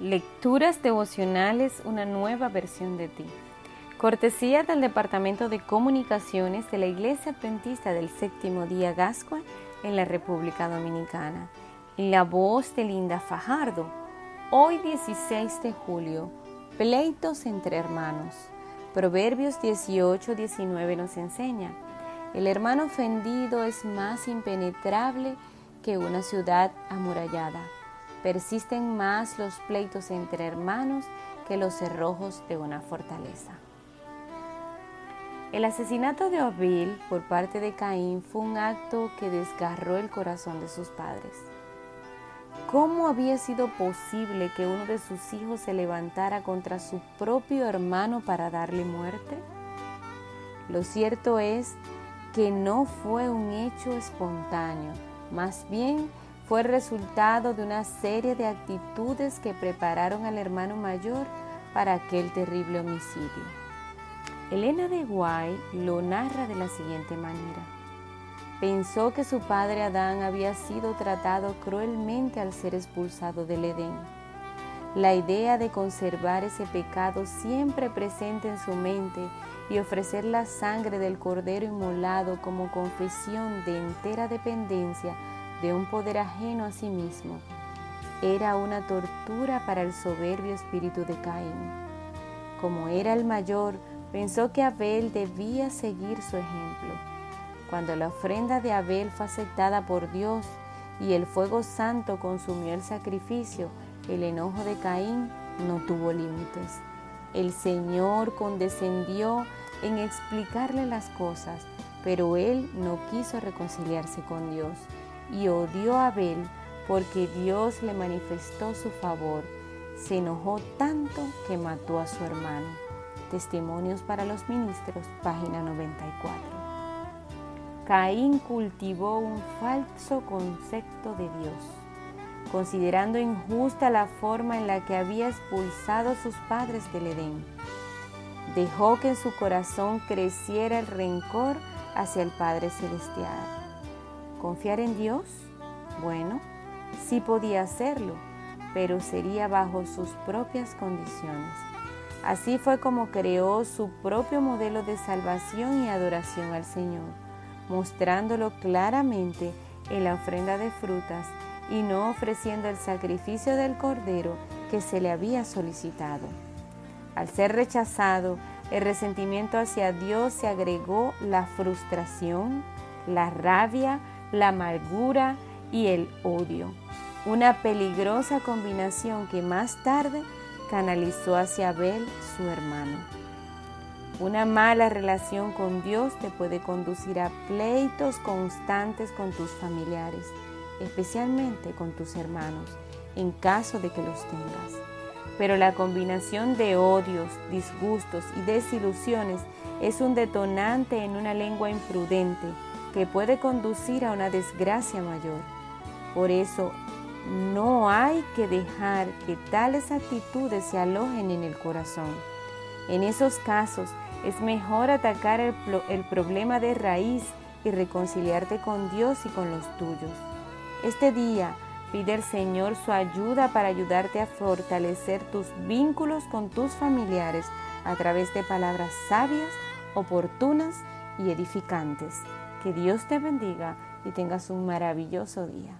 Lecturas devocionales, una nueva versión de ti. Cortesía del Departamento de Comunicaciones de la Iglesia Adventista del Séptimo Día Gascua en la República Dominicana. La voz de Linda Fajardo. Hoy 16 de julio. Pleitos entre hermanos. Proverbios 18-19 nos enseña. El hermano ofendido es más impenetrable que una ciudad amurallada persisten más los pleitos entre hermanos que los cerrojos de una fortaleza. El asesinato de Abel por parte de Caín fue un acto que desgarró el corazón de sus padres. ¿Cómo había sido posible que uno de sus hijos se levantara contra su propio hermano para darle muerte? Lo cierto es que no fue un hecho espontáneo, más bien fue resultado de una serie de actitudes que prepararon al hermano mayor para aquel terrible homicidio. Elena de Guay lo narra de la siguiente manera. Pensó que su padre Adán había sido tratado cruelmente al ser expulsado del Edén. La idea de conservar ese pecado siempre presente en su mente y ofrecer la sangre del cordero inmolado como confesión de entera dependencia de un poder ajeno a sí mismo, era una tortura para el soberbio espíritu de Caín. Como era el mayor, pensó que Abel debía seguir su ejemplo. Cuando la ofrenda de Abel fue aceptada por Dios y el fuego santo consumió el sacrificio, el enojo de Caín no tuvo límites. El Señor condescendió en explicarle las cosas, pero él no quiso reconciliarse con Dios y odió a Abel porque Dios le manifestó su favor. Se enojó tanto que mató a su hermano. Testimonios para los ministros, página 94. Caín cultivó un falso concepto de Dios, considerando injusta la forma en la que había expulsado a sus padres del Edén. Dejó que en su corazón creciera el rencor hacia el Padre Celestial ¿Confiar en Dios? Bueno, sí podía hacerlo, pero sería bajo sus propias condiciones. Así fue como creó su propio modelo de salvación y adoración al Señor, mostrándolo claramente en la ofrenda de frutas y no ofreciendo el sacrificio del cordero que se le había solicitado. Al ser rechazado, el resentimiento hacia Dios se agregó la frustración, la rabia, la amargura y el odio, una peligrosa combinación que más tarde canalizó hacia Abel, su hermano. Una mala relación con Dios te puede conducir a pleitos constantes con tus familiares, especialmente con tus hermanos, en caso de que los tengas. Pero la combinación de odios, disgustos y desilusiones es un detonante en una lengua imprudente que puede conducir a una desgracia mayor. Por eso, no hay que dejar que tales actitudes se alojen en el corazón. En esos casos, es mejor atacar el, el, problema de raíz y reconciliarte con Dios y con los tuyos. Este día, pide al Señor su ayuda para ayudarte a fortalecer tus vínculos con tus familiares a través de palabras sabias, oportunas y edificantes. Que Dios te bendiga y tengas un maravilloso día.